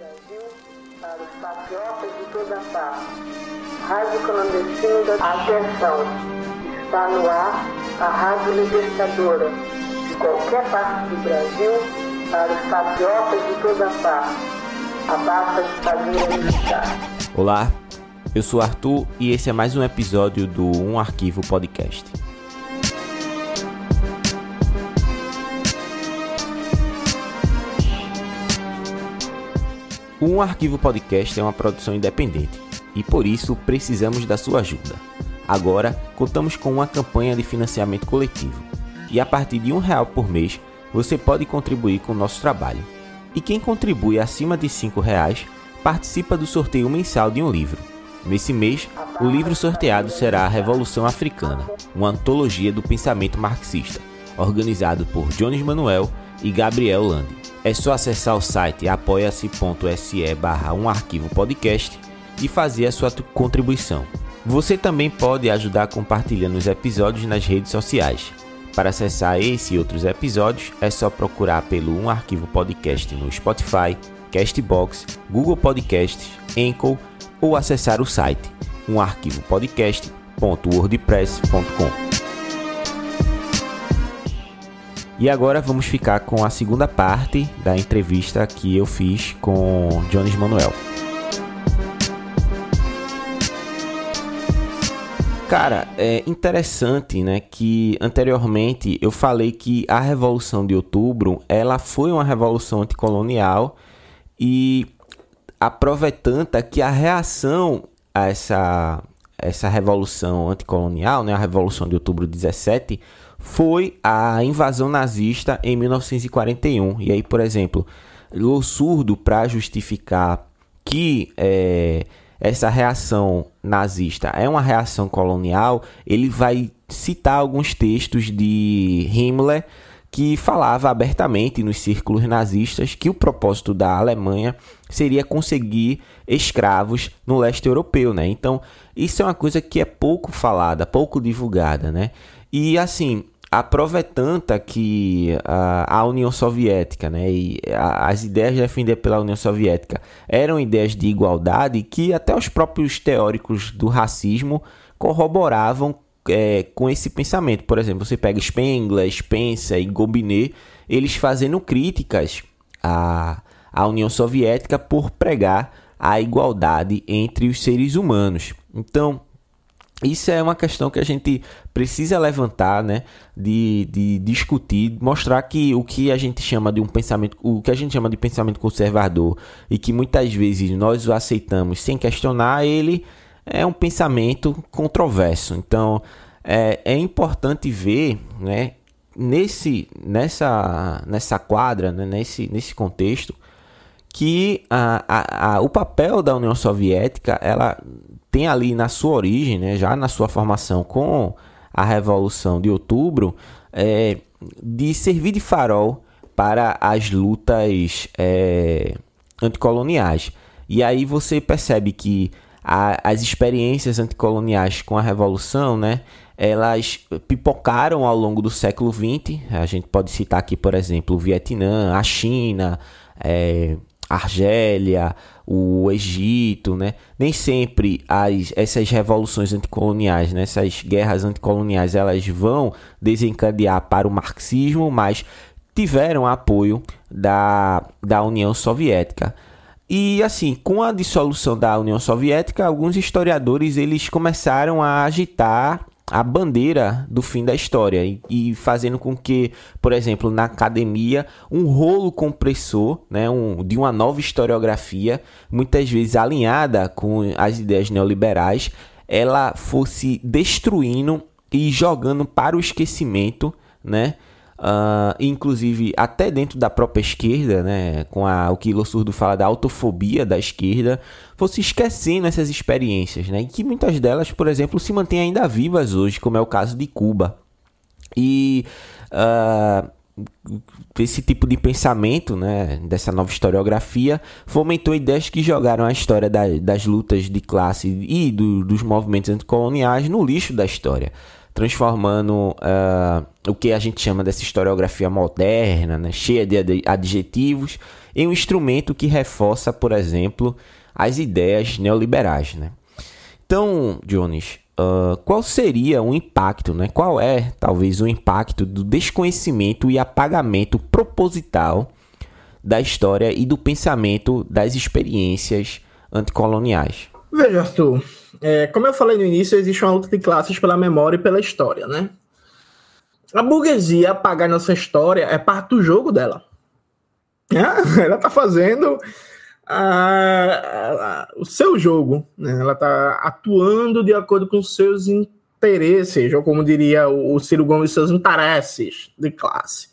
Brasil, para os patriotas de toda parte. Rádio clandestina, atenção. Está no ar a Rádio Libertadora. De qualquer parte do Brasil, para os patriotas de toda parte. A Abaixa ditadura militar. Olá, eu sou Arthur e esse é mais um episódio do Um Arquivo Podcast. Um Arquivo Podcast é uma produção independente e por isso precisamos da sua ajuda. Agora contamos com uma campanha de financiamento coletivo e a partir de um real por mês você pode contribuir com o nosso trabalho. E quem contribui acima de cinco reais participa do sorteio mensal de um livro. Nesse mês, o livro sorteado será A Revolução Africana, uma antologia do pensamento marxista, organizado por Jones Manuel e Gabriel Lande. É só acessar o site apoia-se.se barra um arquivo podcast e fazer a sua contribuição. Você também pode ajudar compartilhando os episódios nas redes sociais. Para acessar esse e outros episódios, é só procurar pelo Um Arquivo Podcast no Spotify, Castbox, Google Podcasts, Anchor ou acessar o site umarquivopodcast.wordpress.com. E agora vamos ficar com a segunda parte da entrevista que eu fiz com Jones Manuel. Cara, é interessante, né, que anteriormente eu falei que a Revolução de Outubro, ela foi uma revolução anticolonial e a prova é que a reação a essa, essa revolução anticolonial, né, a Revolução de Outubro 17, foi a invasão nazista em 1941. E aí, por exemplo, o surdo para justificar que é, essa reação nazista é uma reação colonial, ele vai citar alguns textos de Himmler que falava abertamente nos círculos nazistas que o propósito da Alemanha seria conseguir escravos no leste europeu, né? Então, isso é uma coisa que é pouco falada, pouco divulgada, né? E assim, a prova é tanta que a, a União Soviética, né, e a, as ideias defendidas pela União Soviética eram ideias de igualdade que até os próprios teóricos do racismo corroboravam é, com esse pensamento. Por exemplo, você pega Spengler, Spencer e Gobinet, eles fazendo críticas à, à União Soviética por pregar a igualdade entre os seres humanos. Então, isso é uma questão que a gente precisa levantar, né? De, de discutir, mostrar que o que a gente chama de um pensamento, o que a gente chama de pensamento conservador e que muitas vezes nós o aceitamos sem questionar, ele é um pensamento controverso. Então é, é importante ver, né? Nesse, nessa, nessa quadra, né, nesse, nesse contexto, que a, a, a, o papel da União Soviética ela tem ali na sua origem, né, já na sua formação com a Revolução de Outubro, é, de servir de farol para as lutas é, anticoloniais. E aí você percebe que a, as experiências anticoloniais com a Revolução, né, elas pipocaram ao longo do século XX. A gente pode citar aqui, por exemplo, o Vietnã, a China, é, Argélia, o Egito, né? Nem sempre as, essas revoluções anticoloniais, né? essas guerras anticoloniais, elas vão desencadear para o marxismo, mas tiveram apoio da, da União Soviética. E assim, com a dissolução da União Soviética, alguns historiadores eles começaram a agitar a bandeira do fim da história e, e, fazendo com que, por exemplo, na academia, um rolo compressor né, um, de uma nova historiografia, muitas vezes alinhada com as ideias neoliberais, ela fosse destruindo e jogando para o esquecimento, né? Uh, inclusive até dentro da própria esquerda, né, com a, o que Surdo fala da autofobia da esquerda, fosse esquecendo essas experiências, né, e que muitas delas, por exemplo, se mantêm ainda vivas hoje, como é o caso de Cuba. E uh, esse tipo de pensamento, né, dessa nova historiografia, fomentou ideias que jogaram a história da, das lutas de classe e do, dos movimentos anticoloniais no lixo da história. Transformando uh, o que a gente chama dessa historiografia moderna, né, cheia de adjetivos, em um instrumento que reforça, por exemplo, as ideias neoliberais. Né? Então, Jones, uh, qual seria o impacto, né? qual é talvez o impacto do desconhecimento e apagamento proposital da história e do pensamento das experiências anticoloniais? Veja, Arthur, é, como eu falei no início, existe uma luta de classes pela memória e pela história, né? A burguesia apagar nossa história é parte do jogo dela. É? Ela tá fazendo a, a, o seu jogo, né? Ela tá atuando de acordo com seus interesses, ou como diria o, o Ciro Gomes, seus interesses de classe.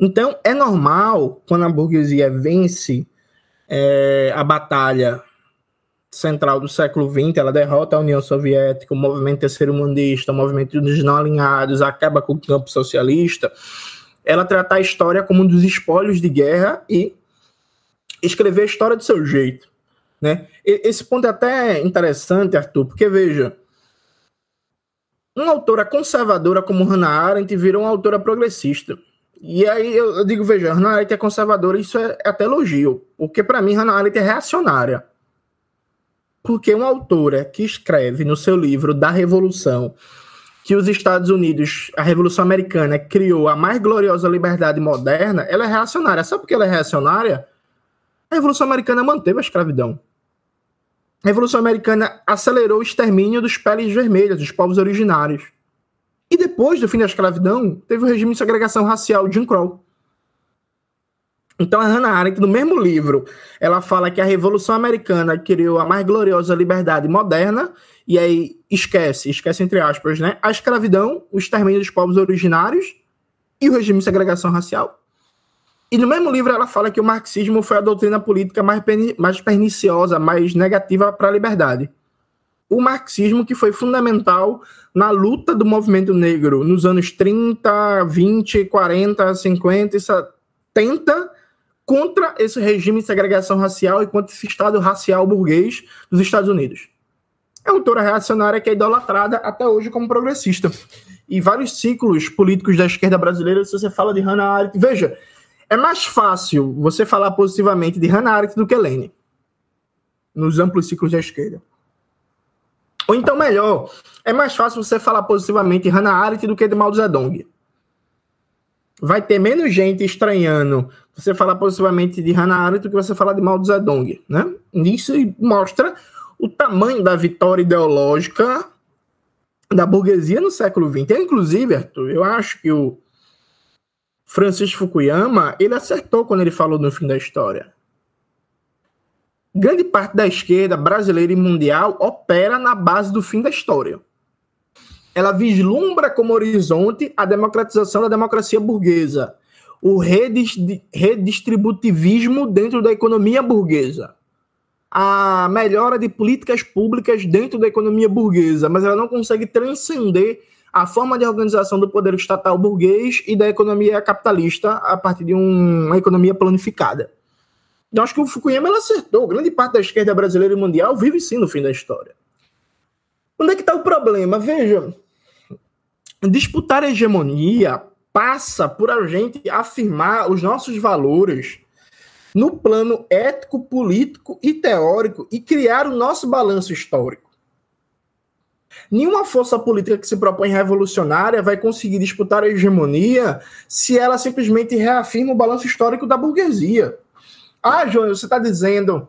Então, é normal, quando a burguesia vence é, a batalha central do século XX, ela derrota a União Soviética, o movimento terceiro mundista, o movimento dos não alinhados, acaba com o campo socialista, ela tratar a história como um dos espólios de guerra e escrever a história do seu jeito. Né? Esse ponto é até interessante, Arthur, porque veja, uma autora conservadora como Hannah Arendt virou uma autora progressista. E aí eu digo, veja, Hannah Arendt é conservadora, isso é até elogio, porque para mim Hannah Arendt é reacionária. Porque uma autora que escreve no seu livro da Revolução que os Estados Unidos, a Revolução Americana, criou a mais gloriosa liberdade moderna, ela é reacionária. Sabe por que ela é reacionária? A Revolução Americana manteve a escravidão. A Revolução Americana acelerou o extermínio dos peles vermelhas, dos povos originários. E depois do fim da escravidão, teve o regime de segregação racial Jim Crow. Então a Hannah Arendt, no mesmo livro, ela fala que a Revolução Americana criou a mais gloriosa liberdade moderna, e aí esquece, esquece entre aspas, né? A escravidão, o extermínio dos povos originários e o regime de segregação racial. E no mesmo livro ela fala que o marxismo foi a doutrina política mais, mais perniciosa, mais negativa para a liberdade. O marxismo que foi fundamental na luta do movimento negro nos anos 30, 20, 40, 50 e 70 contra esse regime de segregação racial e contra esse Estado racial burguês dos Estados Unidos. É uma autora reacionária que é idolatrada até hoje como progressista. E vários ciclos políticos da esquerda brasileira, se você fala de Hannah Arendt, veja, é mais fácil você falar positivamente de Hannah Arendt do que Lênin, nos amplos ciclos da esquerda. Ou então, melhor, é mais fácil você falar positivamente de Hannah Arendt do que de Mao Zedong vai ter menos gente estranhando você falar positivamente de Hannah Arendt do que você falar de Mao Zedong, né? Isso mostra o tamanho da vitória ideológica da burguesia no século XX. Eu, inclusive, Arthur, eu acho que o Francis Fukuyama, ele acertou quando ele falou no fim da história. Grande parte da esquerda brasileira e mundial opera na base do fim da história ela vislumbra como horizonte a democratização da democracia burguesa, o redistributivismo dentro da economia burguesa, a melhora de políticas públicas dentro da economia burguesa, mas ela não consegue transcender a forma de organização do poder estatal burguês e da economia capitalista a partir de um, uma economia planificada. Então, acho que o Fukuyama ela acertou. Grande parte da esquerda brasileira e mundial vive sim no fim da história. Onde é que está o problema? Veja, disputar a hegemonia passa por a gente afirmar os nossos valores no plano ético, político e teórico e criar o nosso balanço histórico. Nenhuma força política que se propõe revolucionária vai conseguir disputar a hegemonia se ela simplesmente reafirma o balanço histórico da burguesia. Ah, João, você está dizendo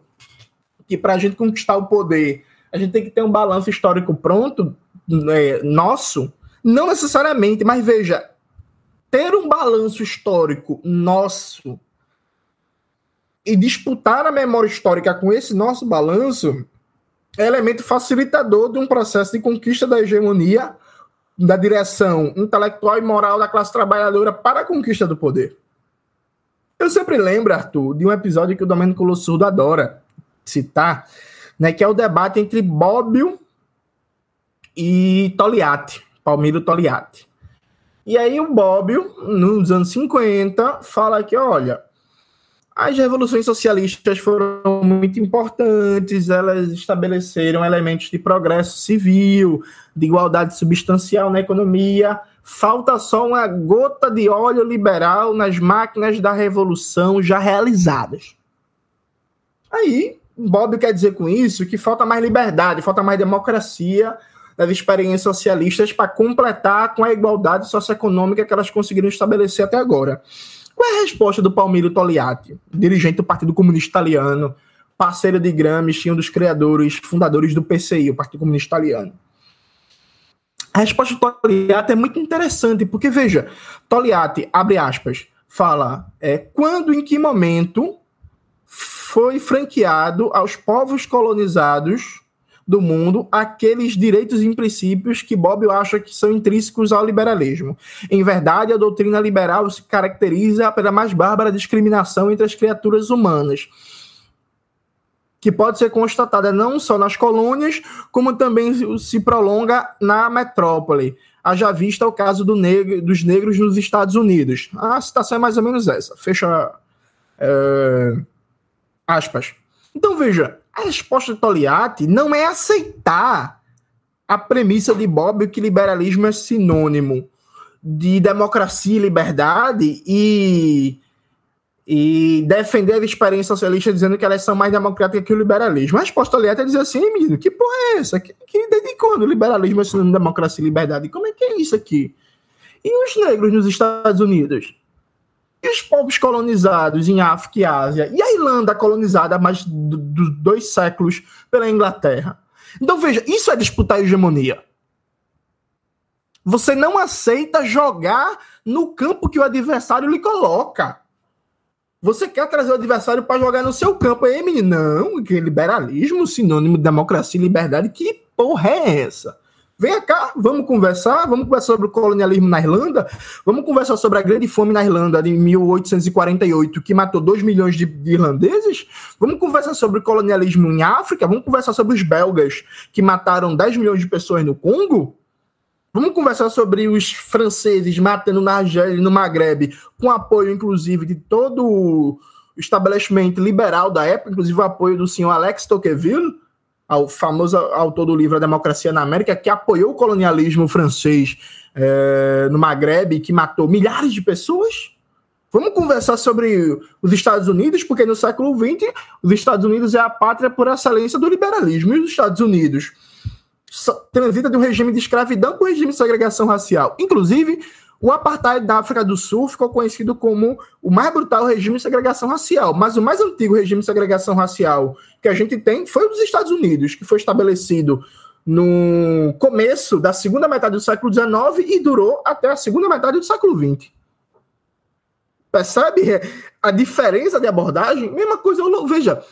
que para a gente conquistar o poder, a gente tem que ter um balanço histórico pronto, é, nosso? Não necessariamente, mas veja, ter um balanço histórico nosso e disputar a memória histórica com esse nosso balanço é elemento facilitador de um processo de conquista da hegemonia da direção intelectual e moral da classe trabalhadora para a conquista do poder. Eu sempre lembro, Arthur, de um episódio que o Domênico Lossurdo adora citar, né, que é o debate entre Bobbio e Togliatti. Palmiro Togliatti. E aí o Bobbio, nos anos 50, fala que, olha, As revoluções socialistas foram muito importantes, elas estabeleceram elementos de progresso civil, de igualdade substancial na economia. Falta só uma gota de óleo liberal nas máquinas da revolução já realizadas. Aí, Bob quer dizer com isso que falta mais liberdade, falta mais democracia das experiências socialistas para completar com a igualdade socioeconômica que elas conseguiram estabelecer até agora. Qual é a resposta do Palmiro Togliatti, dirigente do Partido Comunista Italiano, parceiro de Gramsci, um dos criadores, fundadores do PCI, o Partido Comunista Italiano? A resposta do Togliatti é muito interessante, porque veja, Togliatti, abre aspas, fala é, quando, em que momento foi franqueado aos povos colonizados do mundo aqueles direitos e princípios que Bob acha que são intrínsecos ao liberalismo. Em verdade, a doutrina liberal se caracteriza pela mais bárbara discriminação entre as criaturas humanas, que pode ser constatada não só nas colônias, como também se prolonga na metrópole. Haja vista o caso do negro, dos negros nos Estados Unidos. A citação é mais ou menos essa. Fecha é, aspas. Então veja, a resposta de Togliatti não é aceitar a premissa de Bob que liberalismo é sinônimo de democracia e liberdade e, e defender a experiência socialista dizendo que elas são mais democráticas que o liberalismo. A resposta Togliatti é dizer assim, menino, que porra é essa? Que, que, desde quando o liberalismo é sinônimo de democracia e liberdade? Como é que é isso aqui? E os negros nos Estados Unidos? E os povos colonizados em África e Ásia? E a Irlanda colonizada há mais de dois séculos pela Inglaterra? Então veja, isso é disputar a hegemonia. Você não aceita jogar no campo que o adversário lhe coloca. Você quer trazer o adversário para jogar no seu campo. Aí, menino, não, que liberalismo, sinônimo de democracia e liberdade, que porra é essa? Venha cá, vamos conversar, vamos conversar sobre o colonialismo na Irlanda, vamos conversar sobre a grande fome na Irlanda de 1848, que matou 2 milhões de, de, irlandeses, vamos conversar sobre o colonialismo em África, vamos conversar sobre os belgas, que mataram 10 milhões de pessoas no Congo, vamos conversar sobre os franceses matando na Argélia e no Maghreb, com apoio, inclusive, de todo o estabelecimento liberal da época, inclusive o apoio do senhor Alex Tocqueville, ao famoso autor do livro A Democracia na América, que apoiou o colonialismo francês é, no Maghreb, que matou milhares de pessoas. Vamos conversar sobre os Estados Unidos, porque no século XX os Estados Unidos é a pátria por excelência do liberalismo. E os Estados Unidos transita de um regime de escravidão para um regime de segregação racial. Inclusive, o apartheid da África do Sul ficou conhecido como o mais brutal regime de segregação racial, mas o mais antigo regime de segregação racial que a gente tem foi o dos Estados Unidos, que foi estabelecido no começo da segunda metade do século XIX e durou até a segunda metade do século XX. Percebe a diferença de abordagem? Mesma coisa, veja,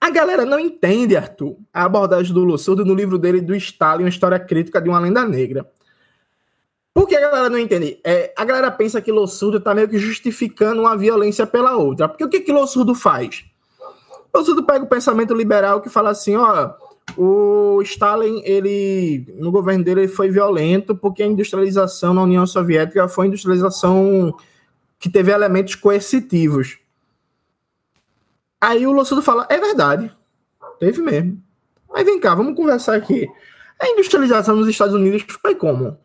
a galera não entende, Arthur, a abordagem do Lussurdo no livro dele do Stalin, uma história crítica de uma lenda negra. Por que a galera não entende? É, a galera pensa que Lossurdo está meio que justificando uma violência pela outra. Porque o que, que Lossurdo faz? Lossurdo pega o pensamento liberal que fala assim, ó, o Stalin, ele, no governo dele, ele foi violento porque a industrialização na União Soviética foi industrialização que teve elementos coercitivos. Aí o Lossurdo fala, é verdade, teve mesmo. Mas vem cá, vamos conversar aqui. A industrialização nos Estados Unidos foi como?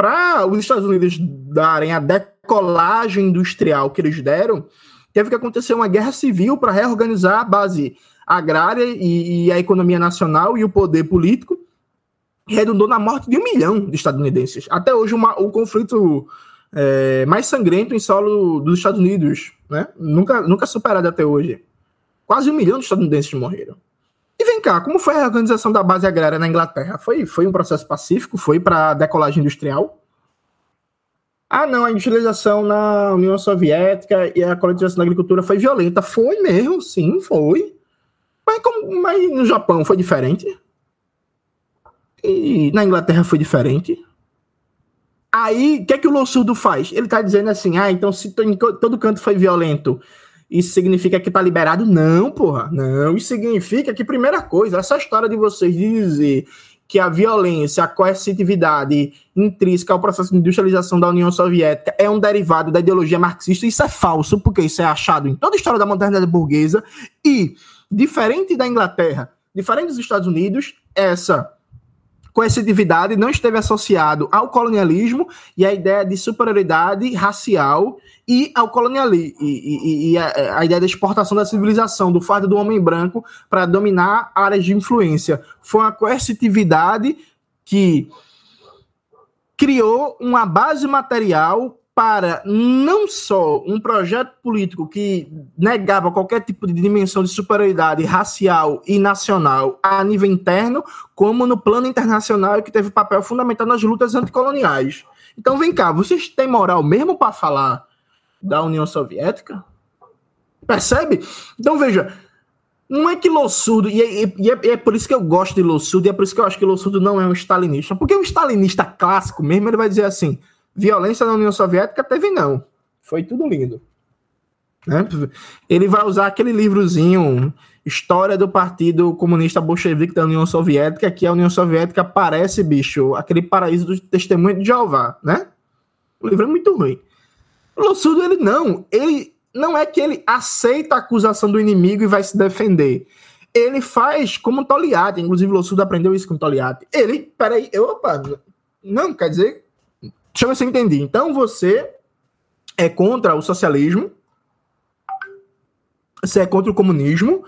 Para os Estados Unidos darem a decolagem industrial que eles deram, teve que acontecer uma guerra civil para reorganizar a base agrária e, e, a economia nacional e o poder político, redundou na morte de um milhão de estadunidenses. Até hoje, uma, o conflito é, mais sangrento em solo dos Estados Unidos, né? nunca, nunca superado até hoje. Quase um milhão de estadunidenses morreram. E vem cá, como foi a organização da base agrária na Inglaterra? Foi, foi um processo pacífico? Foi para decolagem industrial? Ah, não, a industrialização na União Soviética e a coletivização da agricultura foi violenta. Foi mesmo, sim, foi. Mas, como, mas no Japão foi diferente. E na Inglaterra foi diferente. Aí, o que é que o Lossurdo faz? Ele está dizendo assim, ah, então se todo canto foi violento isso significa que tá liberado? Não, porra. Não. Isso significa que, primeira coisa, essa história de vocês dizer que a violência, a coercitividade intrínseca ao processo de industrialização da União Soviética é um derivado da ideologia marxista. Isso é falso, porque isso é achado em toda a história da modernidade burguesa. E, diferente da Inglaterra, diferente dos Estados Unidos, essa coercitividade não esteve associado ao colonialismo e à ideia de superioridade racial e ao colonialismo e, e, e a, a, ideia da exportação da civilização, do fardo do homem branco para dominar áreas de influência. Foi uma coercitividade que criou uma base material para não só um projeto político que negava qualquer tipo de dimensão de superioridade racial e nacional a nível interno, como no plano internacional que teve papel fundamental nas lutas anticoloniais. Então vem cá, vocês têm moral mesmo para falar da União Soviética? Percebe? Então veja, não é que Lossurdo, e é, e, é, é, por isso que eu gosto de Lossurdo, e é por isso que eu acho que Lossurdo não é um stalinista, porque o stalinista clássico mesmo, ele vai dizer assim, Violência na União Soviética teve não. Foi tudo lindo. Né? Ele vai usar aquele livrozinho História do Partido Comunista Bolchevique da União Soviética, que a União Soviética parece, bicho, aquele paraíso do testemunho de Jeová, né? O livro é muito ruim. O Lossudo, ele não. Ele não é que ele aceita a acusação do inimigo e vai se defender. Ele faz como Toliati, inclusive o Lossudo aprendeu isso com Toliati. Ele, peraí, opa, não, quer dizer, Deixa eu ver se eu entendi. Então você é contra o socialismo, você é contra o comunismo,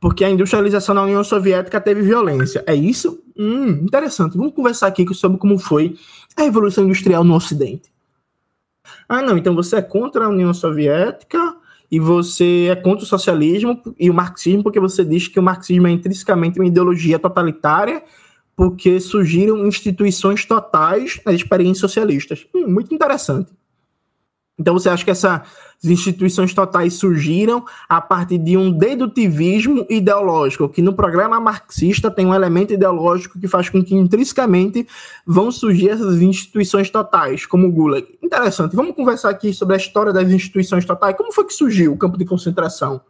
porque a industrialização na União Soviética teve violência. É isso? Hum, interessante. Vamos conversar aqui sobre como foi a Revolução Industrial no Ocidente. Ah, não, então você é contra a União Soviética e você é contra o socialismo e o marxismo, porque você diz que o marxismo é intrinsecamente uma ideologia totalitária porque surgiram instituições totais nas experiências socialistas. Hum, muito interessante. Então você acha que essas instituições totais surgiram a partir de um dedutivismo ideológico, que no programa marxista tem um elemento ideológico que faz com que intrinsecamente vão surgir essas instituições totais, como o Gulag. Interessante. Vamos conversar aqui sobre a história das instituições totais. Como foi que surgiu o campo de concentração?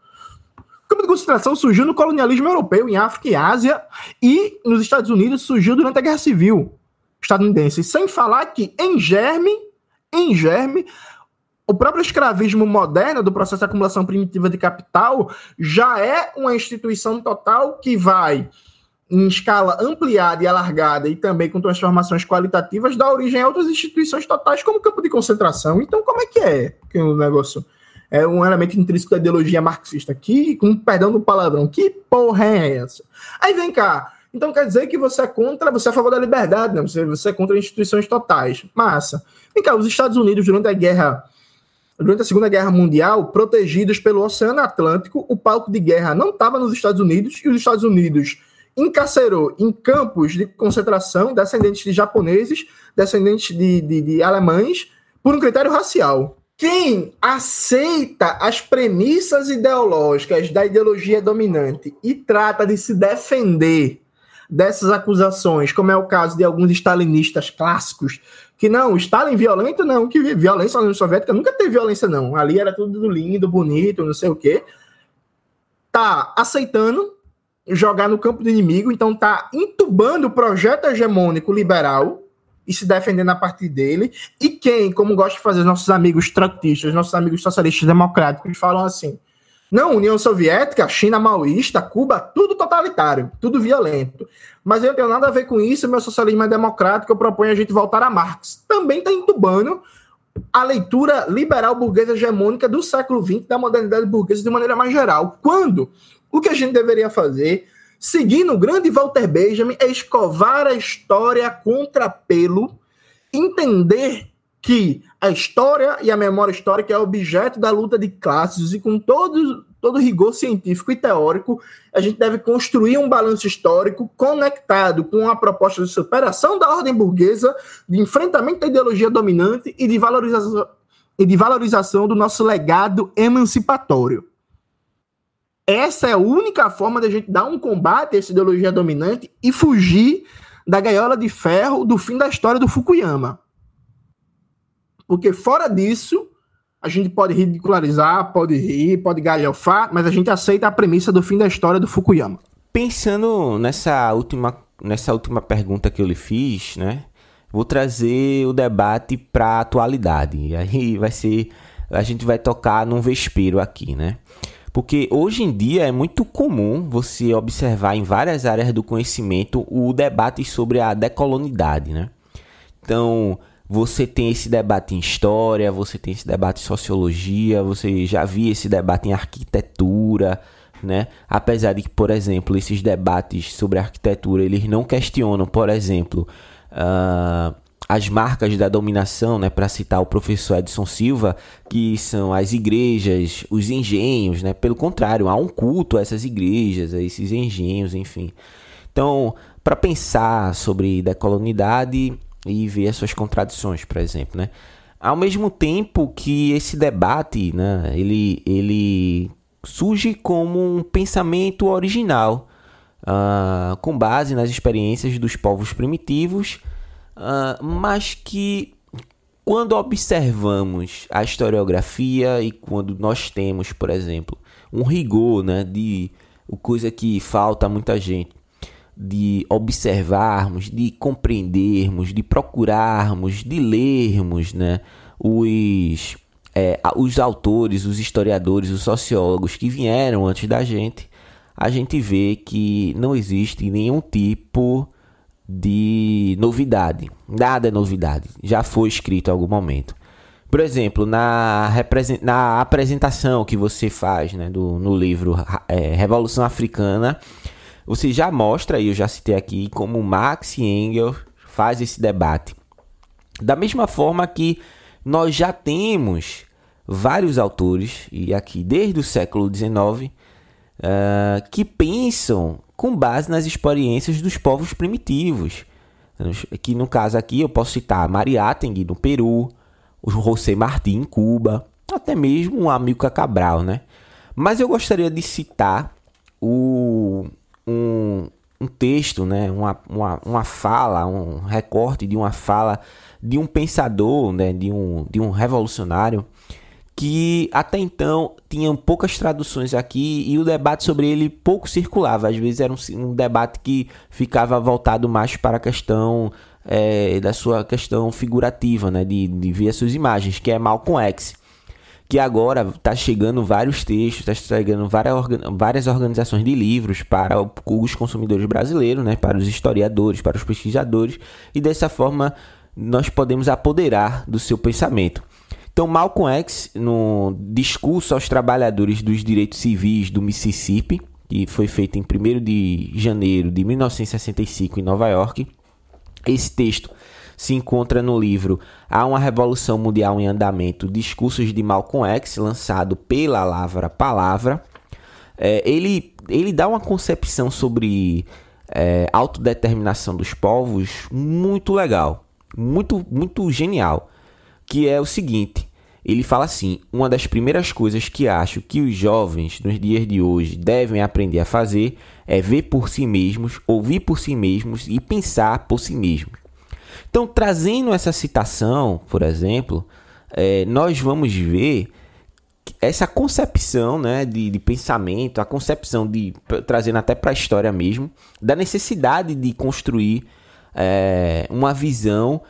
Campo de concentração surgiu no colonialismo europeu, em África e Ásia, e nos Estados Unidos surgiu durante a Guerra Civil estadunidense. Sem falar que, em germe, em germe, o próprio escravismo moderno do processo de acumulação primitiva de capital já é uma instituição total que vai, em escala ampliada e alargada, e também com transformações qualitativas, dar origem a outras instituições totais, como campo de concentração. Então, como é que é que o negócio é um elemento intrínseco da ideologia marxista. Que, com perdão do palavrão, que porra é essa? Aí vem cá. Então quer dizer que você é contra, você é a favor da liberdade, né? Você, você é contra instituições totais. Massa. Vem cá, os Estados Unidos, durante a guerra, durante a Segunda Guerra Mundial, protegidos pelo Oceano Atlântico, o palco de guerra não estava nos Estados Unidos e os Estados Unidos encarcerou em campos de concentração descendentes de japoneses, descendentes de, de, de alemães, por um critério racial. Quem aceita as premissas ideológicas da ideologia dominante e trata de se defender dessas acusações, como é o caso de alguns stalinistas clássicos, que não, Stalin violento não, que violência na União Soviética nunca teve violência não, ali era tudo lindo, bonito, não sei o quê, tá aceitando jogar no campo do inimigo, então tá entubando o projeto hegemônico liberal e se defendendo a partir dele. E quem, como gosta de fazer nossos amigos tractistas, nossos amigos socialistas democráticos, falam assim: não, União Soviética, China maoísta, Cuba, tudo totalitário, tudo violento. Mas eu não tenho nada a ver com isso, meu socialismo é democrático, eu proponho a gente voltar a Marx. Também está entubando a leitura liberal burguesa hegemônica do século XX, da modernidade burguesa de maneira mais geral. Quando o que a gente deveria fazer Seguindo o grande Walter Benjamin, é escovar a história contra pelo, entender que a história e a memória histórica é objeto da luta de classes e com todo, todo rigor científico e teórico, a gente deve construir um balanço histórico conectado com a proposta de superação da ordem burguesa, de enfrentamento da ideologia dominante e de valorização, e de valorização do nosso legado emancipatório. Essa é a única forma da gente dar um combate a essa ideologia dominante e fugir da gaiola de ferro do fim da história do Fukuyama. Porque fora disso, a gente pode ridicularizar, pode rir, pode galhofar, mas a gente aceita a premissa do fim da história do Fukuyama. Pensando nessa última nessa última pergunta que eu lhe fiz, né? Vou trazer o debate para a atualidade. E aí vai ser. A gente vai tocar num vespeiro aqui, né? Porque hoje em dia é muito comum você observar em várias áreas do conhecimento o debate sobre a decolonidade, né? Então, você tem esse debate em história, você tem esse debate em sociologia, você já viu esse debate em arquitetura, né? Apesar de que, por exemplo, esses debates sobre arquitetura, eles não questionam, por exemplo, uh, as marcas da dominação, né, para citar o professor Edson Silva, que são as igrejas, os engenhos, né? Pelo contrário, há um culto a essas igrejas, a esses engenhos, enfim. Então, para pensar sobre decolonidade e ver as suas contradições, por exemplo, né? Ao mesmo tempo que esse debate, né, ele, ele surge como um pensamento original, uh, com base nas experiências dos povos primitivos uh, mas que quando observamos a historiografia e quando nós temos, por exemplo, um rigor, né, de coisa que falta a muita gente, de observarmos, de compreendermos, de procurarmos, de lermos, né, os é, os autores, os historiadores, os sociólogos que vieram antes da gente, a gente vê que não existe nenhum tipo de novidade. Nada é novidade. Já foi escrito em algum momento. Por exemplo, na, na apresentação que você faz né, do, no livro é, Revolução Africana, você já mostra, e eu já citei aqui, como Marx e Engels faz esse debate. Da mesma forma que nós já temos vários autores, e aqui desde o século XIX, uh, ah, que pensam com base nas experiências dos povos primitivos. Que no caso aqui eu posso citar Mariátegui no Peru, o José Martí em Cuba, até mesmo o Amilcar Cabral, né? Mas eu gostaria de citar o, um, um texto, né? uma, uma, uma fala, um recorte de uma fala de um pensador, né? de, um, de um revolucionário que até então tinham poucas traduções aqui e o debate sobre ele pouco circulava. Às vezes era um, um debate que ficava voltado mais para a questão é, da sua questão figurativa, né, de, de ver as suas imagens, que é Malcolm X. Que agora está chegando vários textos, está chegando várias, várias organizações de livros para os consumidores brasileiros, né, para os historiadores, para os pesquisadores, e dessa forma nós podemos apoderar do seu pensamento. Então, Malcolm X, no discurso aos trabalhadores dos direitos civis do Mississippi, que foi feito em 1 de janeiro de 1965 em Nova York, esse texto se encontra no livro Há uma Revolução Mundial em Andamento, Discursos de Malcolm X, lançado pela Lavra Palavra. É, ele, ele dá uma concepção sobre é, autodeterminação dos povos muito legal, muito, muito genial que é o seguinte: ele fala assim: uma das primeiras coisas que acho que os jovens nos dias de hoje devem aprender a fazer é ver por si mesmos, ouvir por si mesmos e pensar por si mesmos. Então, trazendo essa citação, por exemplo, é, nós vamos ver essa concepção né, de, de pensamento, a concepção de trazendo até para a história mesmo, da necessidade de construir é, uma visão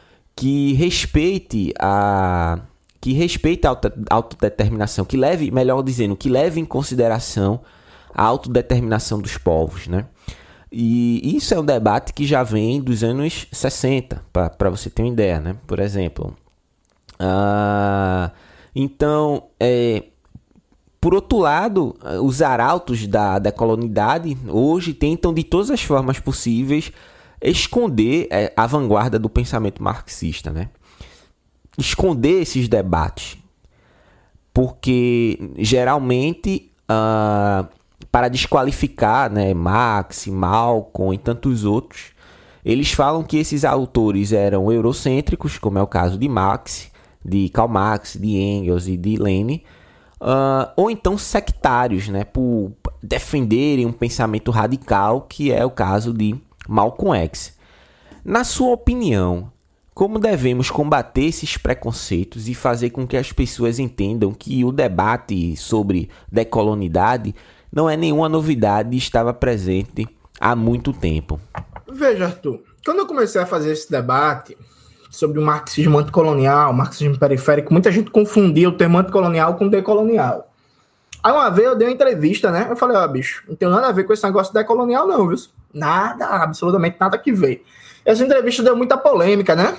que respeite a que respeite a autodeterminação, que leve, melhor dizendo, que leve em consideração a autodeterminação dos povos, né? E isso é um debate que já vem dos anos 60, para você ter uma ideia, né? Por exemplo. Uh, então, é, por outro lado, os arautos da, da colonialidade hoje tentam de todas as formas possíveis esconder é, a vanguarda do pensamento marxista, né? Esconder esses debates, porque geralmente uh, para desqualificar, né, Marx, Malcolm e tantos outros, eles falam que esses autores eram eurocêntricos, como é o caso de Marx, de Karl Marx, de Engels e de Lenin, uh, ou então sectários, né, por defenderem um pensamento radical, que é o caso de Malcolm X. Na sua opinião, como devemos combater esses preconceitos e fazer com que as pessoas entendam que o debate sobre decolonidade não é nenhuma novidade e estava presente há muito tempo? Veja, Arthur, quando eu comecei a fazer esse debate sobre o marxismo anticolonial, marxismo periférico, muita gente confundia o termo anticolonial com decolonial. Aí uma vez eu dei uma entrevista, né? Eu falei, ó, oh, bicho, não tem nada a ver com esse negócio decolonial, não, viu? Nada, absolutamente nada que ver. Essa entrevista deu muita polêmica, né?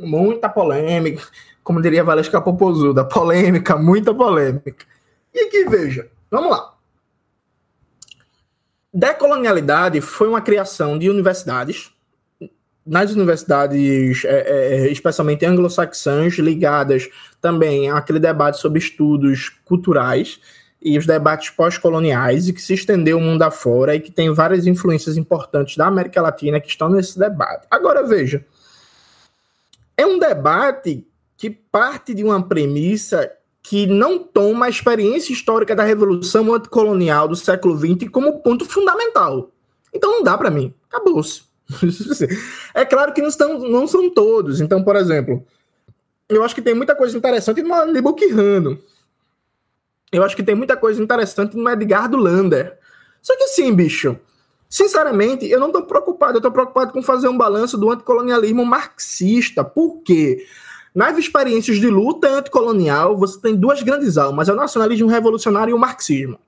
Muita polêmica. Como diria Valesca Popozuda, polêmica, muita polêmica. E aqui, veja, vamos lá. Decolonialidade foi uma criação de universidades, nas universidades, é, é especialmente anglo-saxãs, ligadas também àquele debate sobre estudos culturais e os debates pós-coloniais, e que se estendeu o mundo afora e que tem várias influências importantes da América Latina que estão nesse debate. Agora, veja, é um debate que parte de uma premissa que não toma a experiência histórica da Revolução Anticolonial do século XX como ponto fundamental. Então não dá para mim. Acabou-se. é claro que não, estão, não são todos. Então, por exemplo, eu acho que tem muita coisa interessante no Libook Rano. Eu acho que tem muita coisa interessante no Edgar do Lander. Só que assim, bicho, sinceramente, eu não tô preocupado. Eu tô preocupado com fazer um balanço do anticolonialismo marxista. Por quê? Nas experiências de luta anticolonial, você tem duas grandes almas: é o nacionalismo revolucionário e o marxismo.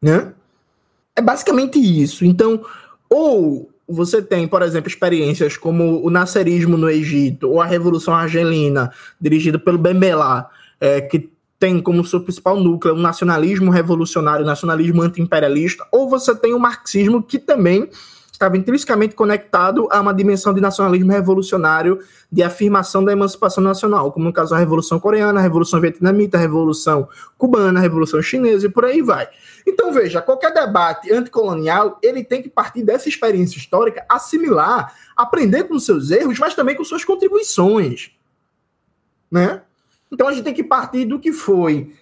Né? É basicamente isso. Então, ou você tem, por exemplo, experiências como o nascerismo no Egito ou a Revolução Argelina, dirigida pelo Ben Bella, é, que tem como seu principal núcleo o nacionalismo revolucionário, o nacionalismo anti-imperialista, ou você tem o marxismo que também estava intrinsecamente conectado a uma dimensão de nacionalismo revolucionário, de afirmação da emancipação nacional, como no caso da Revolução Coreana, a Revolução Vietnamita, a Revolução Cubana, a Revolução Chinesa e por aí vai. Então veja, qualquer debate anticolonial, ele tem que partir dessa experiência histórica, assimilar, aprender com seus erros, mas também com suas contribuições, né? Então a gente tem que partir do que foi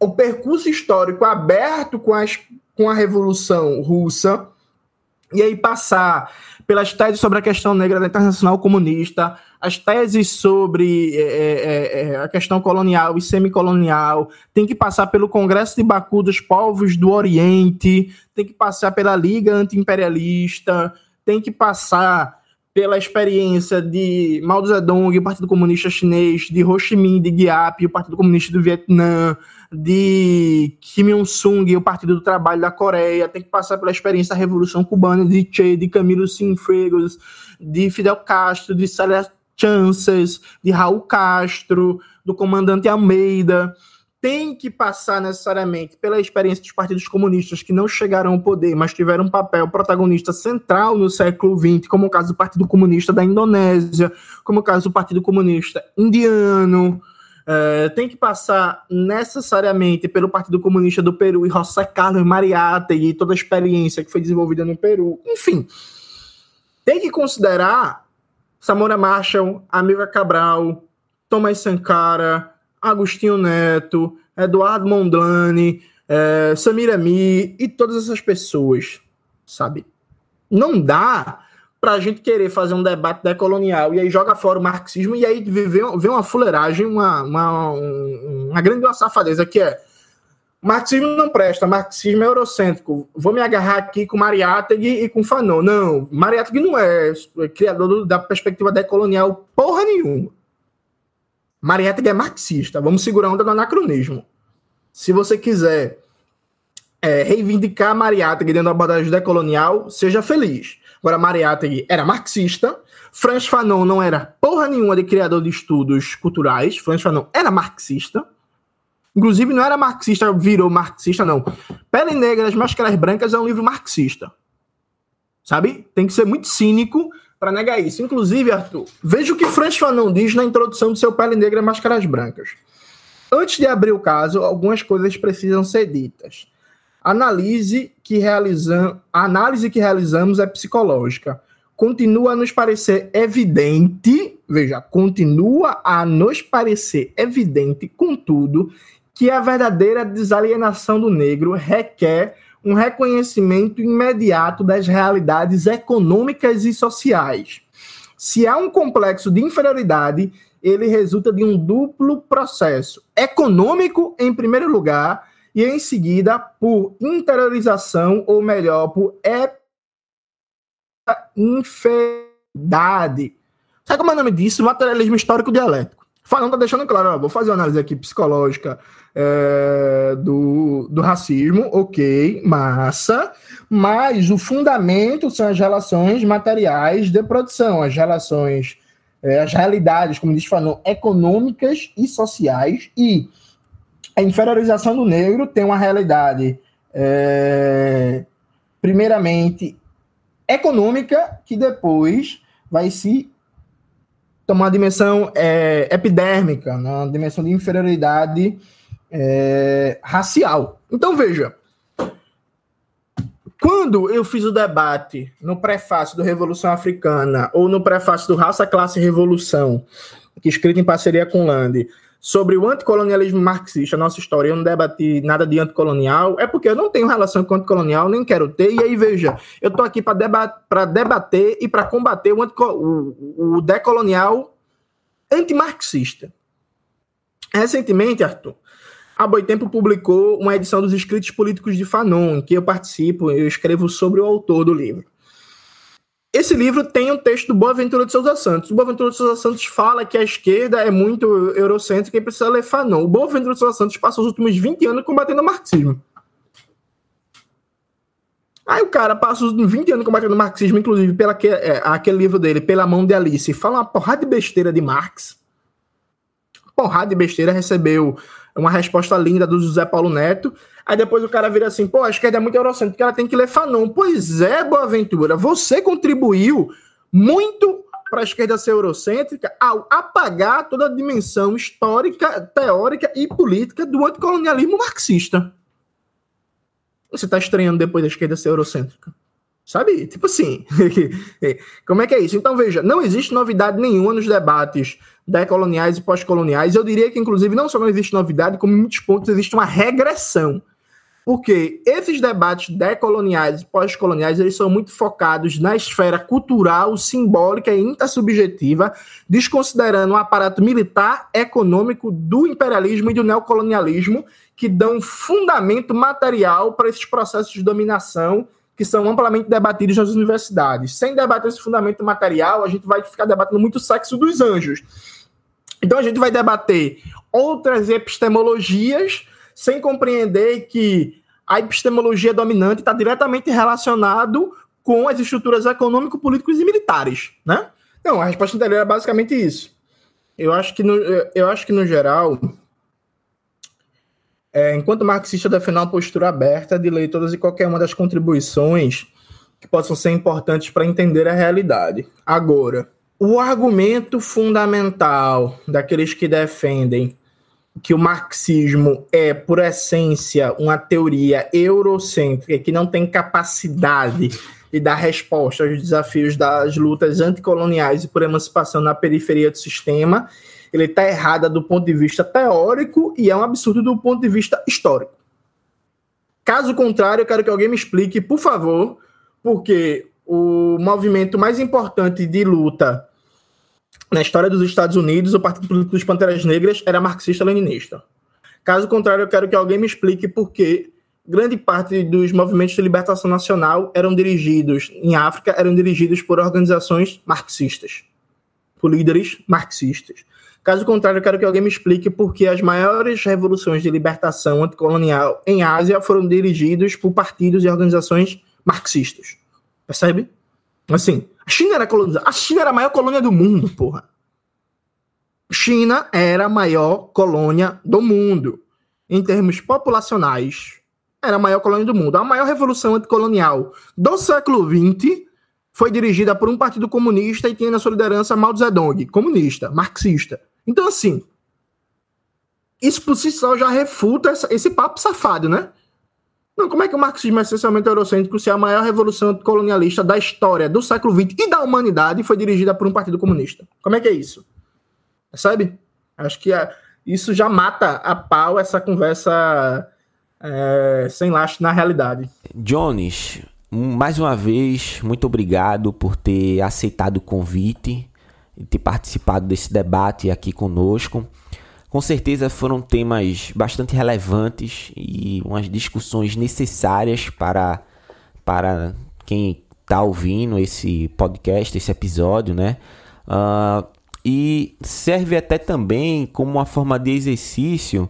o percurso histórico aberto com, as, com a Revolução Russa, e aí passar pelas teses sobre a questão negra da Internacional Comunista, as teses sobre é, é, é, a questão colonial e semicolonial, tem que passar pelo Congresso de Baku dos Povos do Oriente, tem que passar pela Liga Antiimperialista, tem que passar pela experiência de Mao Zedong, o Partido Comunista Chinês, de Ho Chi Minh, de Giap, o Partido Comunista do Vietnã, de Kim Il-sung, o Partido do Trabalho da Coreia, tem que passar pela experiência da Revolução Cubana, de Che, de Camilo Cienfuegos, de Fidel Castro, de Célia Chances, de Raul Castro, do comandante Almeida tem que passar necessariamente pela experiência dos partidos comunistas que não chegaram ao poder, mas tiveram um papel protagonista central no século XX, como o caso do Partido Comunista da Indonésia, como o caso do Partido Comunista Indiano. É, tem que passar necessariamente pelo Partido Comunista do Peru e José Carlos Mariátegui e toda a experiência que foi desenvolvida no Peru. Enfim, tem que considerar Samora Marshall, Amílcar Cabral, Thomas Sankara, Agostinho Neto, Eduardo Mondlane, é, Samir Ami e todas essas pessoas, sabe? Não dá para a gente querer fazer um debate decolonial e aí joga fora o marxismo e aí vê uma fuleiragem, uma, uma, uma grande safadeza que é marxismo não presta, marxismo é eurocêntrico. Vou me agarrar aqui com Mariátegui e com Fanon. Não, Mariátegui não é criador da perspectiva decolonial porra nenhuma. Mariátegui é marxista. Vamos segurar onda do anacronismo. Se você quiser é, reivindicar Mariátegui dentro da abordagem decolonial, seja feliz. Agora, Mariátegui era marxista. Franz Fanon não era porra nenhuma de criador de estudos culturais. Franz Fanon era marxista. Inclusive, não era marxista, virou marxista, não. Pele Negra das Máscaras Brancas é um livro marxista. Sabe? Tem que ser muito cínico para negar isso. Inclusive, Arthur, veja o que Franz Fanon diz na introdução do seu Pele Negra Máscaras Brancas. Antes de abrir o caso, algumas coisas precisam ser ditas. Analise que realizam, a análise que realizamos é psicológica. Continua a nos parecer evidente, veja, continua a nos parecer evidente, contudo, que a verdadeira desalienação do negro requer um reconhecimento imediato das realidades econômicas e sociais. Se há um complexo de inferioridade, ele resulta de um duplo processo: econômico, em primeiro lugar, e em seguida por interiorização, ou melhor, por inferioridade. Sabe como é o nome disso? Materialismo histórico dialético. Falando, tá deixando claro, ó, vou fazer uma análise aqui psicológica é, do, do racismo, ok, massa, mas o fundamento são as relações materiais de produção, as relações, é, as realidades, como diz Fanon, econômicas e sociais, e a inferiorização do negro tem uma realidade, é, primeiramente, econômica, que depois vai se tomar uma dimensão é, epidérmica, né? uma dimensão de inferioridade é, racial. Então, veja, quando eu fiz o debate no prefácio do Revolução Africana ou no prefácio do Raça, Classe e Revolução, que escrito em parceria com Lande, sobre o anticolonialismo marxista, nossa história, eu não debati nada de anticolonial, é porque eu não tenho relação com anticolonial, nem quero ter, e aí veja, eu estou aqui para deba debater e para combater o, o, o decolonial antimarxista. Recentemente, Arthur, a Boitempo publicou uma edição dos escritos políticos de Fanon, em que eu participo, eu escrevo sobre o autor do livro. Esse livro tem um texto do Boaventura de Souza Santos. O Boaventura de Souza Santos fala que a esquerda é muito eurocêntrica e precisa ler Fanon. O Boaventura de Souza Santos passou os últimos 20 anos combatendo o marxismo. Aí o cara passa os 20 anos combatendo o marxismo, inclusive pela que, é, aquele livro dele, Pela Mão de Alice, fala uma porrada de besteira de Marx. Porrada de besteira, recebeu uma resposta linda do José Paulo Neto. Aí depois o cara vira assim, pô, a esquerda é muito eurocêntrica, ela tem que ler Fanon. Pois é, Boaventura, você contribuiu muito para a esquerda ser eurocêntrica ao apagar toda a dimensão histórica, teórica e política do anticolonialismo marxista. Você está estranhando depois da esquerda ser eurocêntrica. Sabe? Tipo assim. como é que é isso? Então, veja, não existe novidade nenhuma nos debates decoloniais e pós-coloniais. Eu diria que, inclusive, não só não existe novidade, como em muitos pontos existe uma regressão. Porque esses debates decoloniais e pós-coloniais, eles são muito focados na esfera cultural, simbólica e intersubjetiva, desconsiderando o aparato militar, econômico do imperialismo e do neocolonialismo, que dão fundamento material para esses processos de dominação que são amplamente debatidos nas universidades. Sem debater esse fundamento material, a gente vai ficar debatendo muito sexo dos anjos. Então a gente vai debater outras epistemologias sem compreender que a epistemologia dominante está diretamente relacionado com as estruturas econômico-políticas e militares, né? Não, a resposta dele é basicamente isso. Eu acho que no, eu acho que no geral, é, enquanto marxista, defender uma postura aberta de ler todas e qualquer uma das contribuições que possam ser importantes para entender a realidade. Agora, o argumento fundamental daqueles que defendem que o marxismo é, por essência, uma teoria eurocêntrica que não tem capacidade de dar resposta aos desafios das lutas anticoloniais e por emancipação na periferia do sistema, ele está errada do ponto de vista teórico e é um absurdo do ponto de vista histórico. Caso contrário, eu quero que alguém me explique, por favor, porque o movimento mais importante de luta na história dos Estados Unidos, o Partido Político dos Panteras Negras era marxista-leninista. Caso contrário, eu quero que alguém me explique por que grande parte dos movimentos de libertação nacional eram dirigidos, em África, eram dirigidos por organizações marxistas, por líderes marxistas. Caso contrário, eu quero que alguém me explique por que as maiores revoluções de libertação anticolonial em Ásia foram dirigidos por partidos e organizações marxistas. Percebe? Assim, a China era colonizada. A China era a maior colônia do mundo, porra. China era a maior colônia do mundo. Em termos populacionais, era a maior colônia do mundo. A maior revolução anticolonial do século XX foi dirigida por um partido comunista e tinha na sua liderança Mao Zedong, comunista, marxista. Então, assim, isso por si só já refuta esse papo safado, né? Não, como é que o marxismo é essencialmente eurocêntrico se a maior revolução colonialista da história do século XX e da humanidade foi dirigida por um partido comunista? Como é que é isso? Sabe? Acho que é, isso já mata a pau essa conversa é, sem laço na realidade. Jones, mais uma vez, muito obrigado por ter aceitado o convite e ter participado desse debate aqui conosco. Com certeza foram temas bastante relevantes e umas discussões necessárias para, para quem tá ouvindo esse podcast, esse episódio, né? Uh, e serve até também como uma forma de exercício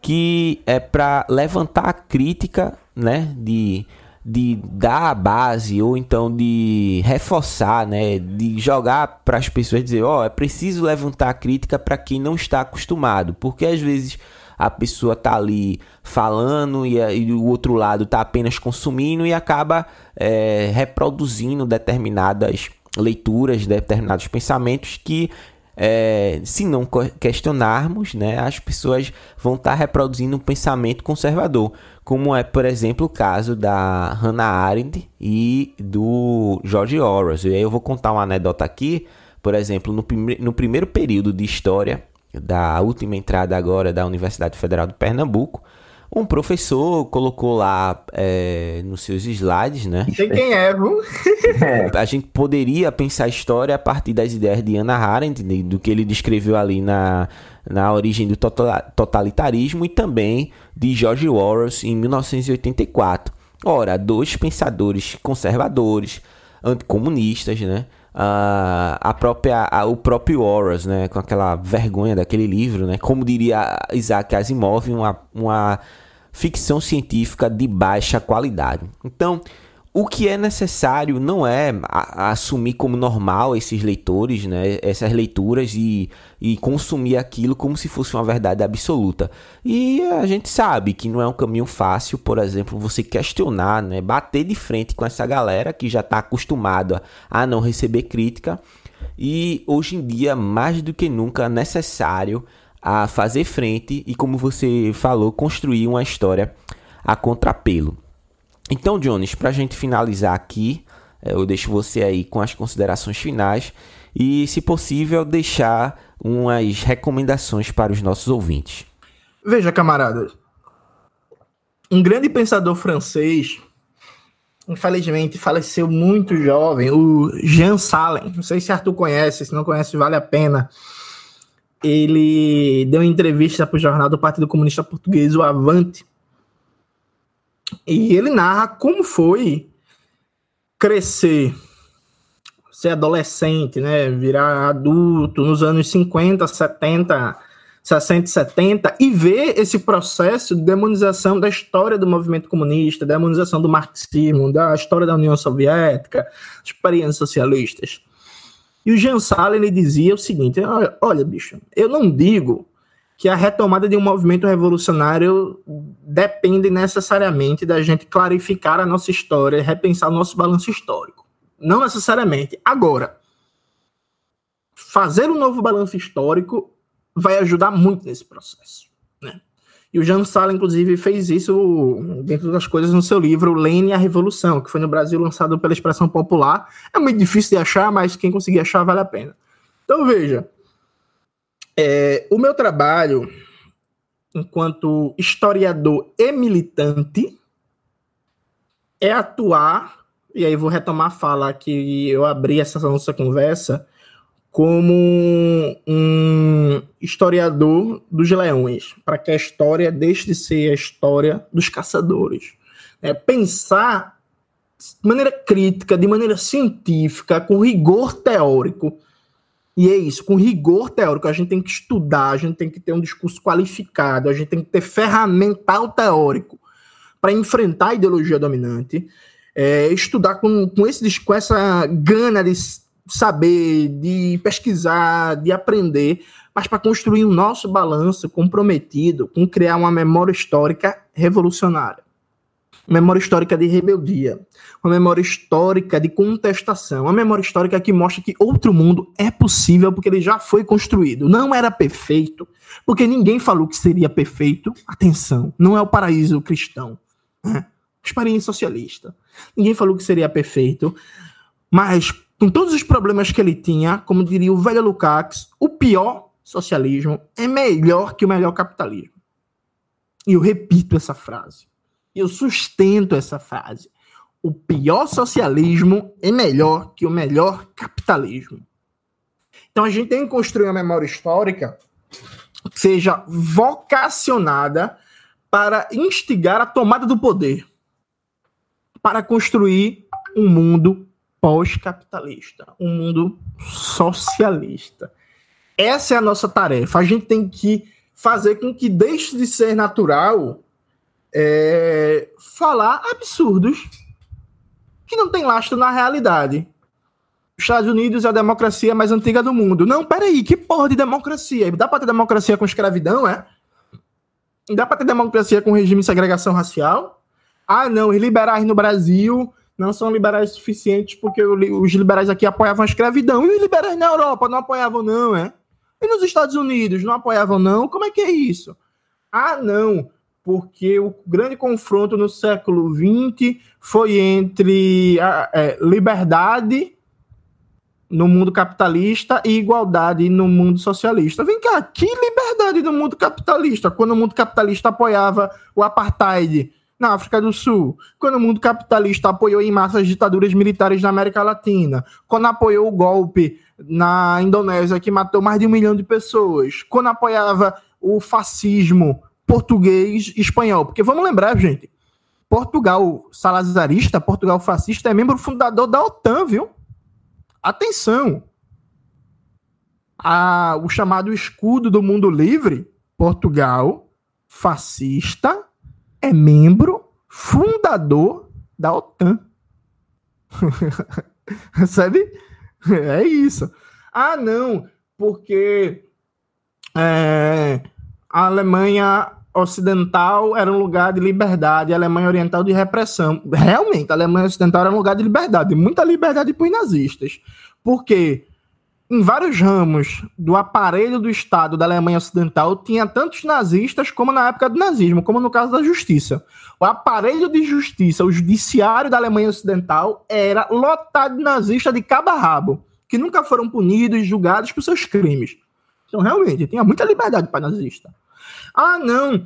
que é para levantar a crítica, né? De, de dar a base ou então de reforçar, né? De jogar para as pessoas dizer, ó, oh, é preciso levantar a crítica para quem não está acostumado, porque às vezes a pessoa tá ali falando e, e o outro lado tá apenas consumindo e acaba é, reproduzindo determinadas leituras, determinados pensamentos que é, se não questionarmos, né, as pessoas vão estar tá reproduzindo um pensamento conservador, como é, por exemplo, o caso da Hannah Arendt e do George Orwell. E aí eu vou contar uma anedota aqui, por exemplo, no, no primeiro período de história da última entrada agora da Universidade Federal de Pernambuco, um professor colocou lá é, nos seus slides, né? Sei quem é, viu? A gente poderia pensar a história a partir das ideias de Anna Arendt, do que ele descreveu ali na, na origem do totalitarismo e também de George Orwell em 1984. Ora, dois pensadores conservadores, anticomunistas, né? a, a própria a, o próprio Horus, né, com aquela vergonha daquele livro, né, como diria Isaac Asimov, uma, uma ficção científica de baixa qualidade. Então, o que é necessário não é assumir como normal esses leitores, né, essas leituras e, e consumir aquilo como se fosse uma verdade absoluta. E a gente sabe que não é um caminho fácil, por exemplo, você questionar, né, bater de frente com essa galera que já está acostumada a não receber crítica. E hoje em dia, mais do que nunca, é necessário a fazer frente e, como você falou, construir uma história a contrapelo. Então, Jones, para a gente finalizar aqui, é, eu deixo você aí com as considerações finais e, se possível, deixar umas recomendações para os nossos ouvintes. Veja, camarada, um grande pensador francês, infelizmente faleceu muito jovem, o Jean Salem. Não sei se Arthur conhece, se não conhece, vale a pena ele deu uma entrevista para o jornal do Partido Comunista Português, o Avante, e ele narra como foi crescer, ser adolescente, né, virar adulto nos anos 50, 70, 60 e 70 e ver esse processo de demonização da história do movimento comunista, demonização do marxismo, da história da União Soviética, experiências socialistas. E o Jean Sala ele dizia o seguinte: olha, olha, bicho, eu não digo que a retomada de um movimento revolucionário depende necessariamente da gente clarificar a nossa história repensar o nosso balanço histórico. Não necessariamente. Agora, fazer um novo balanço histórico vai ajudar muito nesse processo. E o Jean Sala, inclusive, fez isso dentro das coisas no seu livro Lênin e a Revolução, que foi no Brasil lançado pela Expressão Popular. É muito difícil de achar, mas quem conseguir achar vale a pena. Então, veja, é, o meu trabalho enquanto historiador e militante é atuar, e aí vou retomar a fala que eu abri essa nossa conversa, como um historiador dos leões, para que a história deixe de ser a história dos caçadores. É, pensar de maneira crítica, de maneira científica, com rigor teórico. E é isso, com rigor teórico, a gente tem que estudar, a gente tem que ter um discurso qualificado, a gente tem que ter ferramental teórico para enfrentar a ideologia dominante, é, estudar com, com, esse, com essa gana de saber, de pesquisar, de aprender, mas para construir o nosso balanço comprometido com criar uma memória histórica revolucionária. Uma memória histórica de rebeldia, uma memória histórica de contestação, uma memória histórica que mostra que outro mundo é possível porque ele já foi construído. Não era perfeito, porque ninguém falou que seria perfeito. Atenção, não é o paraíso cristão, né? experiência socialista. Ninguém falou que seria perfeito, mas com todos os problemas que ele tinha, como diria o velho Lukács, o pior socialismo é melhor que o melhor capitalismo. E eu repito essa frase. Eu sustento essa frase. O pior socialismo é melhor que o melhor capitalismo. Então a gente tem que construir uma memória histórica que seja vocacionada para instigar a tomada do poder, para construir um mundo pós-capitalista, um mundo socialista. Essa é a nossa tarefa. A gente tem que fazer com que deixe de ser natural é, falar absurdos que não tem lastro na realidade. Os Estados Unidos é a democracia mais antiga do mundo. Não, peraí, que porra de democracia? Dá pra ter democracia com escravidão, é? Dá pra ter democracia com regime de segregação racial? Ah, não, os liberais no Brasil não são liberais suficientes porque os liberais aqui apoiavam a escravidão. E os liberais na Europa não apoiavam, não, é? E nos Estados Unidos não apoiavam, não? Como é que é isso? Ah, não, porque o grande confronto no século XX foi entre a, é, liberdade no mundo capitalista e igualdade no mundo socialista. Vem cá, que liberdade no mundo capitalista? Quando o mundo capitalista apoiava o apartheid na África do Sul, quando o mundo capitalista apoiou em massa as ditaduras militares na América Latina, quando apoiou o golpe na Indonésia que matou mais de um milhão de pessoas, quando apoiava o fascismo português e espanhol. Porque vamos lembrar, gente, Portugal salazarista, Portugal fascista, é membro fundador da OTAN, viu? Atenção! A, o chamado escudo do mundo livre, Portugal fascista, é membro fundador da OTAN. Sabe? É isso. Ah, não, porque é, a Alemanha Ocidental era um lugar de liberdade, a Alemanha Oriental de repressão. Realmente, a Alemanha Ocidental era um lugar de liberdade, muita liberdade para os nazistas. Por quê? Em vários ramos do aparelho do Estado da Alemanha Ocidental tinha tantos nazistas como na época do nazismo, como no caso da justiça. O aparelho de justiça, o judiciário da Alemanha Ocidental era lotado de nazistas de cabo a rabo, que nunca foram punidos e julgados por seus crimes. Então, realmente, tinha muita liberdade para nazista. Ah, não,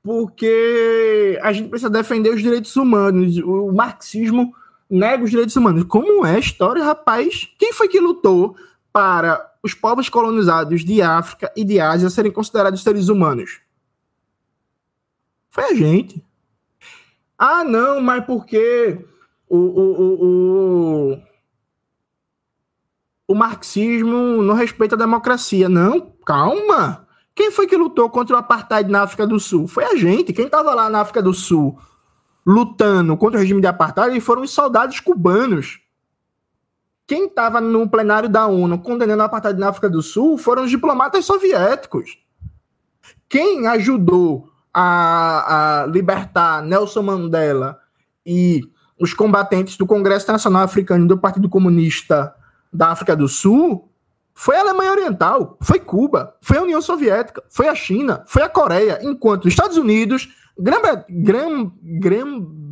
porque a gente precisa defender os direitos humanos. O marxismo nega os direitos humanos. Como é a história, rapaz? Quem foi que lutou para os povos colonizados de África e de Ásia serem considerados seres humanos? Foi a gente. Ah, não, mas porque o, o, o, o, o marxismo não respeita a democracia. Não, calma. Quem foi que lutou contra o apartheid na África do Sul? Foi a gente. Quem estava lá na África do Sul lutando contra o regime de apartheid foram os soldados cubanos. Quem estava no plenário da ONU condenando a apartheid na África do Sul foram os diplomatas soviéticos. Quem ajudou a, a libertar Nelson Mandela e os combatentes do Congresso Nacional Africano e do Partido Comunista da África do Sul foi a Alemanha Oriental, foi Cuba, foi a União Soviética, foi a China, foi a Coreia, enquanto os Estados Unidos, Grã-Bretanha,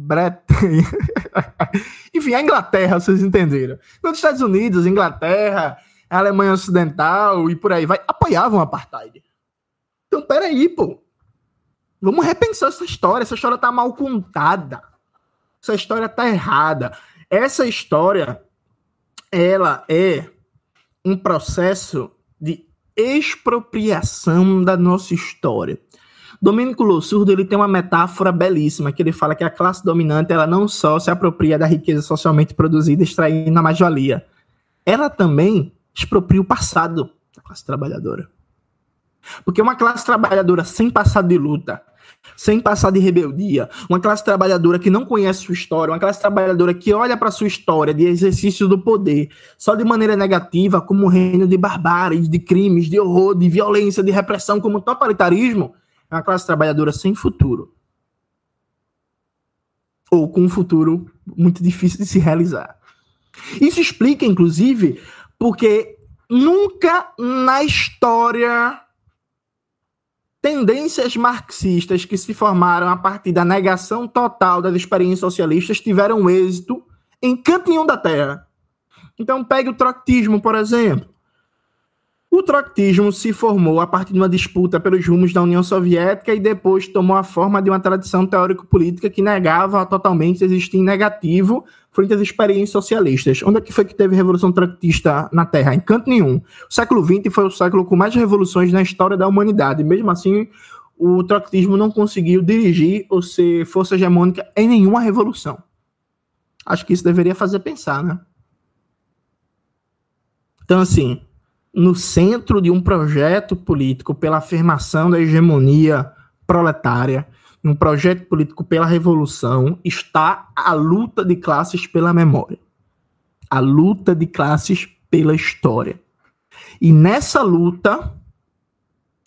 Enfim, a Inglaterra, vocês entenderam. Nos Estados Unidos, Inglaterra, Alemanha Ocidental e por aí vai, apoiavam o apartheid. Então, peraí, pô. Vamos repensar essa história. Essa história tá mal contada. Essa história tá errada. Essa história, ela é um processo de expropriação da nossa história. Domênico Lossurdo ele tem uma metáfora belíssima que ele fala que a classe dominante ela não só se apropria da riqueza socialmente produzida extraindo a mais-valia, ela também expropria o passado da classe trabalhadora. Porque uma classe trabalhadora sem passado de luta, sem passado de rebeldia, uma classe trabalhadora que não conhece sua história, uma classe trabalhadora que olha para sua história de exercício do poder só de maneira negativa, como um reino de barbárie, de crimes, de horror, de violência, de repressão, como totalitarismo, é uma classe trabalhadora sem futuro. Ou com um futuro muito difícil de se realizar. Isso explica, inclusive, porque nunca na história tendências marxistas que se formaram a partir da negação total das experiências socialistas tiveram êxito em canto nenhum da Terra. Então, pegue o troctismo, por exemplo. O troctismo se formou a partir de uma disputa pelos rumos da União Soviética e depois tomou a forma de uma tradição teórico-política que negava totalmente existir negativo frente às experiências socialistas. Onde é que foi que teve revolução troctista na Terra? Em canto nenhum. O século XX foi o século com mais revoluções na história da humanidade. Mesmo assim, o troctismo não conseguiu dirigir ou ser força hegemônica em nenhuma revolução. Acho que isso deveria fazer pensar, né? Então, assim, no centro de um projeto político pela afirmação da hegemonia proletária, um projeto político pela revolução, está a luta de classes pela memória. A luta de classes pela história. E nessa luta,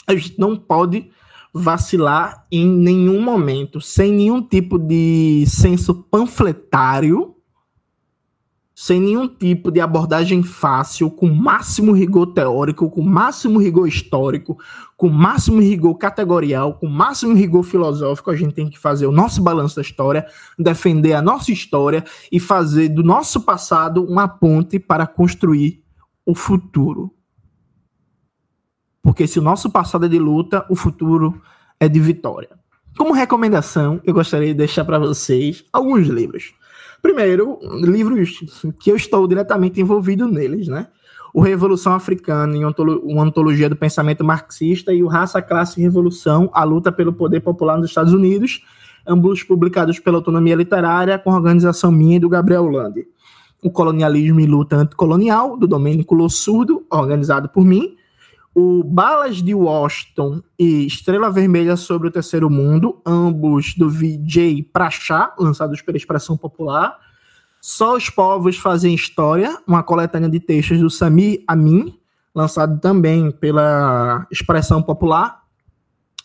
a gente não pode vacilar em nenhum momento, sem nenhum tipo de senso panfletário, sem nenhum tipo de abordagem fácil, com máximo rigor teórico, com máximo rigor histórico, com máximo rigor categorial, com máximo rigor filosófico, a gente tem que fazer o nosso balanço da história, defender a nossa história e fazer do nosso passado uma ponte para construir o futuro. Porque se o nosso passado é de luta, o futuro é de vitória. Como recomendação, eu gostaria de deixar para vocês alguns livros. Primeiro, livros que eu estou diretamente envolvido neles, né? O Revolução Africana, uma antologia do pensamento marxista, e o Raça, Classe e Revolução, a luta pelo poder popular nos Estados Unidos, ambos publicados pela Autonomia Literária, com a organização minha e do Gabriel Lande. O Colonialismo e Luta Anticolonial, do Domênico Lossurdo, organizado por mim, o Balas de Washington e Estrela Vermelha sobre o Terceiro Mundo, ambos do VJ Prachá, lançados pela Expressão Popular. Só os Povos Fazem História, uma coletânea de textos do Samir Amin, lançado também pela Expressão Popular.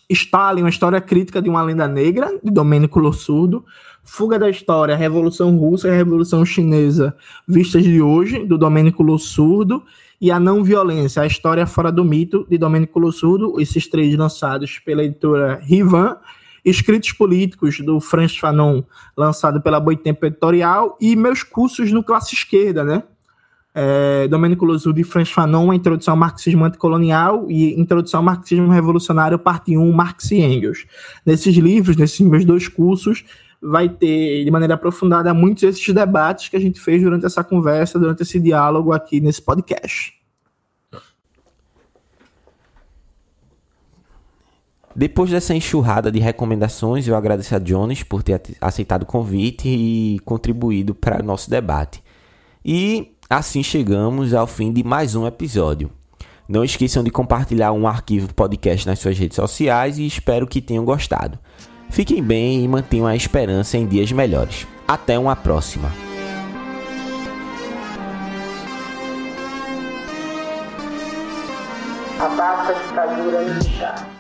Stalin, uma história crítica de uma lenda negra, de Domênico Lossurdo. Fuga da História, Revolução Russa e Revolução Chinesa, vistas de hoje, do Domênico Lossurdo e A Não Violência, a História Fora do Mito, de Domênico Lossurdo, esses três lançados pela editora Rivan, Escritos Políticos, do Franz Fanon, lançado pela Boitempo Editorial, e meus cursos no Classe Esquerda, né? É, Domênico Lossurdo e Franz Fanon, Introdução ao Marxismo Anticolonial e Introdução ao Marxismo Revolucionário, parte 1, Marx e Engels. Nesses livros, nesses meus dois cursos, vai ter de maneira aprofundada muitos desses debates que a gente fez durante essa conversa, durante esse diálogo aqui nesse podcast. Depois dessa enxurrada de recomendações, eu agradeço a Jones por ter aceitado o convite e contribuído para o nosso debate. E assim chegamos ao fim de mais um episódio. Não esqueçam de compartilhar um arquivo podcast nas suas redes sociais e espero que tenham gostado. Fiquem bem e mantenham a esperança em dias melhores. Até uma próxima. A.